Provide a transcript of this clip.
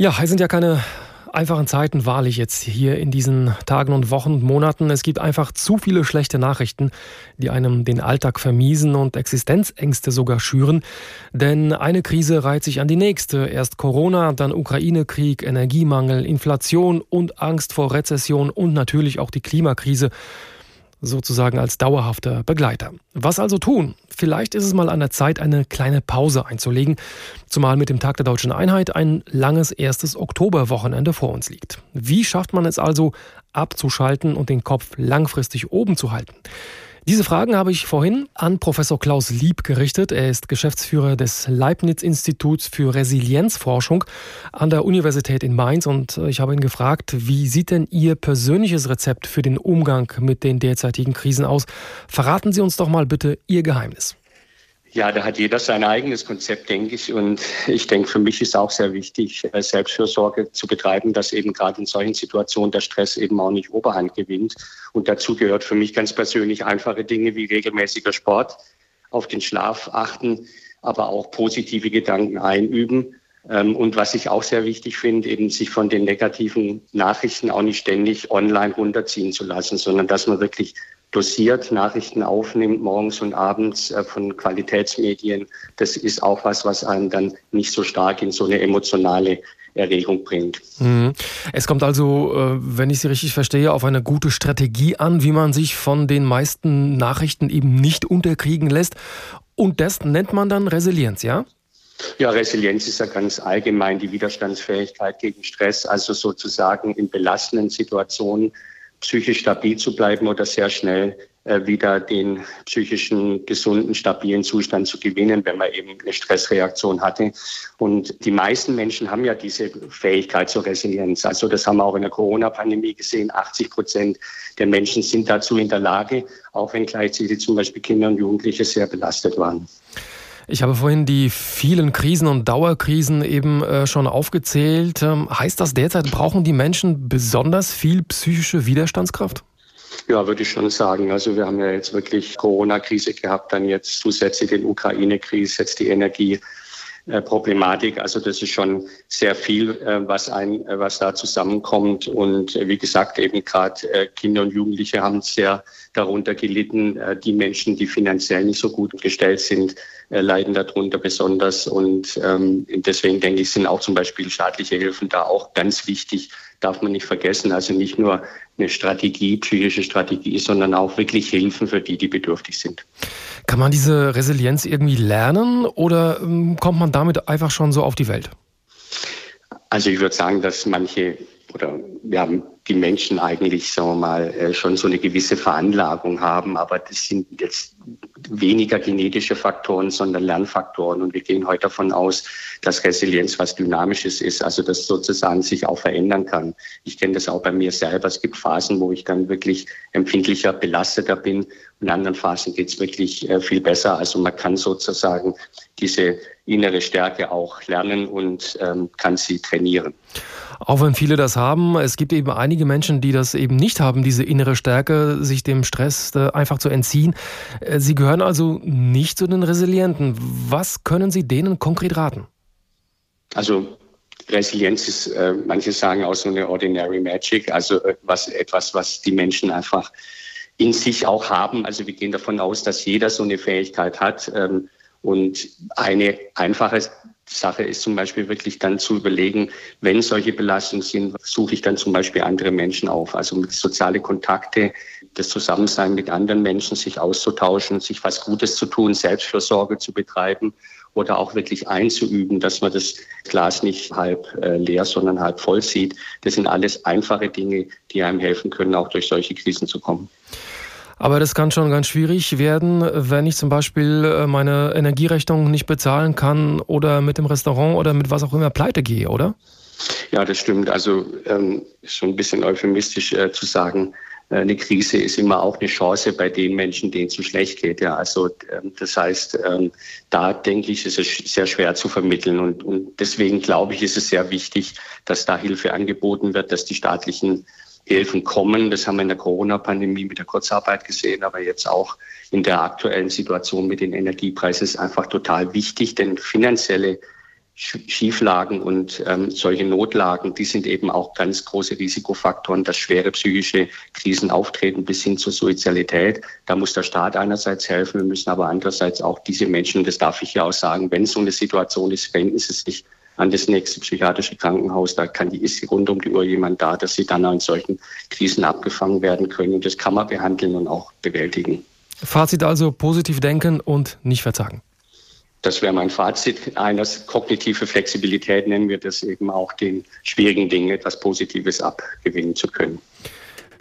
Ja, es sind ja keine einfachen Zeiten wahrlich jetzt hier in diesen Tagen und Wochen und Monaten. Es gibt einfach zu viele schlechte Nachrichten, die einem den Alltag vermiesen und Existenzängste sogar schüren. Denn eine Krise reiht sich an die nächste. Erst Corona, dann Ukraine-Krieg, Energiemangel, Inflation und Angst vor Rezession und natürlich auch die Klimakrise sozusagen als dauerhafter Begleiter. Was also tun? Vielleicht ist es mal an der Zeit, eine kleine Pause einzulegen, zumal mit dem Tag der deutschen Einheit ein langes erstes Oktoberwochenende vor uns liegt. Wie schafft man es also, abzuschalten und den Kopf langfristig oben zu halten? Diese Fragen habe ich vorhin an Professor Klaus Lieb gerichtet. Er ist Geschäftsführer des Leibniz-Instituts für Resilienzforschung an der Universität in Mainz und ich habe ihn gefragt, wie sieht denn Ihr persönliches Rezept für den Umgang mit den derzeitigen Krisen aus? Verraten Sie uns doch mal bitte Ihr Geheimnis. Ja, da hat jeder sein eigenes Konzept, denke ich. Und ich denke, für mich ist auch sehr wichtig, äh, Selbstfürsorge zu betreiben, dass eben gerade in solchen Situationen der Stress eben auch nicht Oberhand gewinnt. Und dazu gehört für mich ganz persönlich einfache Dinge wie regelmäßiger Sport, auf den Schlaf achten, aber auch positive Gedanken einüben. Ähm, und was ich auch sehr wichtig finde, eben sich von den negativen Nachrichten auch nicht ständig online runterziehen zu lassen, sondern dass man wirklich dosiert Nachrichten aufnimmt, morgens und abends äh, von Qualitätsmedien, das ist auch was, was einen dann nicht so stark in so eine emotionale Erregung bringt. Mhm. Es kommt also, äh, wenn ich Sie richtig verstehe, auf eine gute Strategie an, wie man sich von den meisten Nachrichten eben nicht unterkriegen lässt. Und das nennt man dann Resilienz, ja? Ja, Resilienz ist ja ganz allgemein die Widerstandsfähigkeit gegen Stress, also sozusagen in belastenden Situationen psychisch stabil zu bleiben oder sehr schnell äh, wieder den psychischen, gesunden, stabilen Zustand zu gewinnen, wenn man eben eine Stressreaktion hatte. Und die meisten Menschen haben ja diese Fähigkeit zur Resilienz. Also das haben wir auch in der Corona-Pandemie gesehen. 80 Prozent der Menschen sind dazu in der Lage, auch wenn gleichzeitig zum Beispiel Kinder und Jugendliche sehr belastet waren. Ich habe vorhin die vielen Krisen und Dauerkrisen eben äh, schon aufgezählt. Ähm, heißt das derzeit, brauchen die Menschen besonders viel psychische Widerstandskraft? Ja, würde ich schon sagen. Also wir haben ja jetzt wirklich Corona-Krise gehabt, dann jetzt zusätzlich den Ukraine-Krise, jetzt die Energie. Äh, Problematik. Also das ist schon sehr viel, äh, was ein, äh, was da zusammenkommt. Und wie gesagt, eben gerade Kinder und Jugendliche haben sehr darunter gelitten. Die Menschen, die finanziell nicht so gut gestellt sind, leiden darunter besonders. Und ähm, deswegen denke ich, sind auch zum Beispiel staatliche Hilfen da auch ganz wichtig, darf man nicht vergessen. Also nicht nur eine Strategie, psychische Strategie, sondern auch wirklich Hilfen für die, die bedürftig sind. Kann man diese Resilienz irgendwie lernen oder ähm, kommt man damit einfach schon so auf die Welt? Also ich würde sagen, dass manche oder wir haben die Menschen eigentlich, sagen wir mal, äh, schon so eine gewisse Veranlagung haben, aber das sind jetzt weniger genetische Faktoren, sondern Lernfaktoren. Und wir gehen heute davon aus, dass Resilienz was Dynamisches ist, also das sozusagen sich auch verändern kann. Ich kenne das auch bei mir selber. Es gibt Phasen, wo ich dann wirklich empfindlicher, belasteter bin. In anderen Phasen geht es wirklich äh, viel besser. Also man kann sozusagen diese innere Stärke auch lernen und ähm, kann sie trainieren. Auch wenn viele das haben, es gibt eben einige Menschen, die das eben nicht haben, diese innere Stärke, sich dem Stress äh, einfach zu entziehen. Äh, sie gehören also nicht zu den Resilienten. Was können Sie denen konkret raten? Also Resilienz ist, äh, manche sagen auch so eine ordinary magic, also äh, was, etwas, was die Menschen einfach in sich auch haben. Also wir gehen davon aus, dass jeder so eine Fähigkeit hat. Ähm, und eine einfache Sache ist zum Beispiel wirklich dann zu überlegen, wenn solche Belastungen sind, suche ich dann zum Beispiel andere Menschen auf. Also soziale Kontakte, das Zusammensein mit anderen Menschen, sich auszutauschen, sich was Gutes zu tun, Selbstfürsorge zu betreiben oder auch wirklich einzuüben, dass man das Glas nicht halb äh, leer, sondern halb voll sieht. Das sind alles einfache Dinge, die einem helfen können, auch durch solche Krisen zu kommen. Aber das kann schon ganz schwierig werden, wenn ich zum Beispiel äh, meine Energierechnung nicht bezahlen kann oder mit dem Restaurant oder mit was auch immer pleite gehe, oder? Ja, das stimmt. Also ähm, ist schon ein bisschen euphemistisch äh, zu sagen, eine Krise ist immer auch eine Chance bei den Menschen, denen es so schlecht geht. Ja, also ähm, das heißt, ähm, da denke ich, ist es sehr schwer zu vermitteln und, und deswegen glaube ich, ist es sehr wichtig, dass da Hilfe angeboten wird, dass die staatlichen Hilfen kommen. Das haben wir in der Corona-Pandemie mit der Kurzarbeit gesehen, aber jetzt auch in der aktuellen Situation mit den Energiepreisen ist einfach total wichtig, denn finanzielle Schieflagen und ähm, solche Notlagen, die sind eben auch ganz große Risikofaktoren, dass schwere psychische Krisen auftreten bis hin zur Suizidalität. Da muss der Staat einerseits helfen, wir müssen aber andererseits auch diese Menschen, das darf ich ja auch sagen, wenn so eine Situation ist, wenden sie sich an das nächste psychiatrische Krankenhaus. Da kann die, ist rund um die Uhr jemand da, dass sie dann in solchen Krisen abgefangen werden können. Und das kann man behandeln und auch bewältigen. Fazit also positiv denken und nicht verzagen. Das wäre mein Fazit. Eines kognitive Flexibilität nennen wir das eben auch den schwierigen Dingen etwas Positives abgewinnen zu können.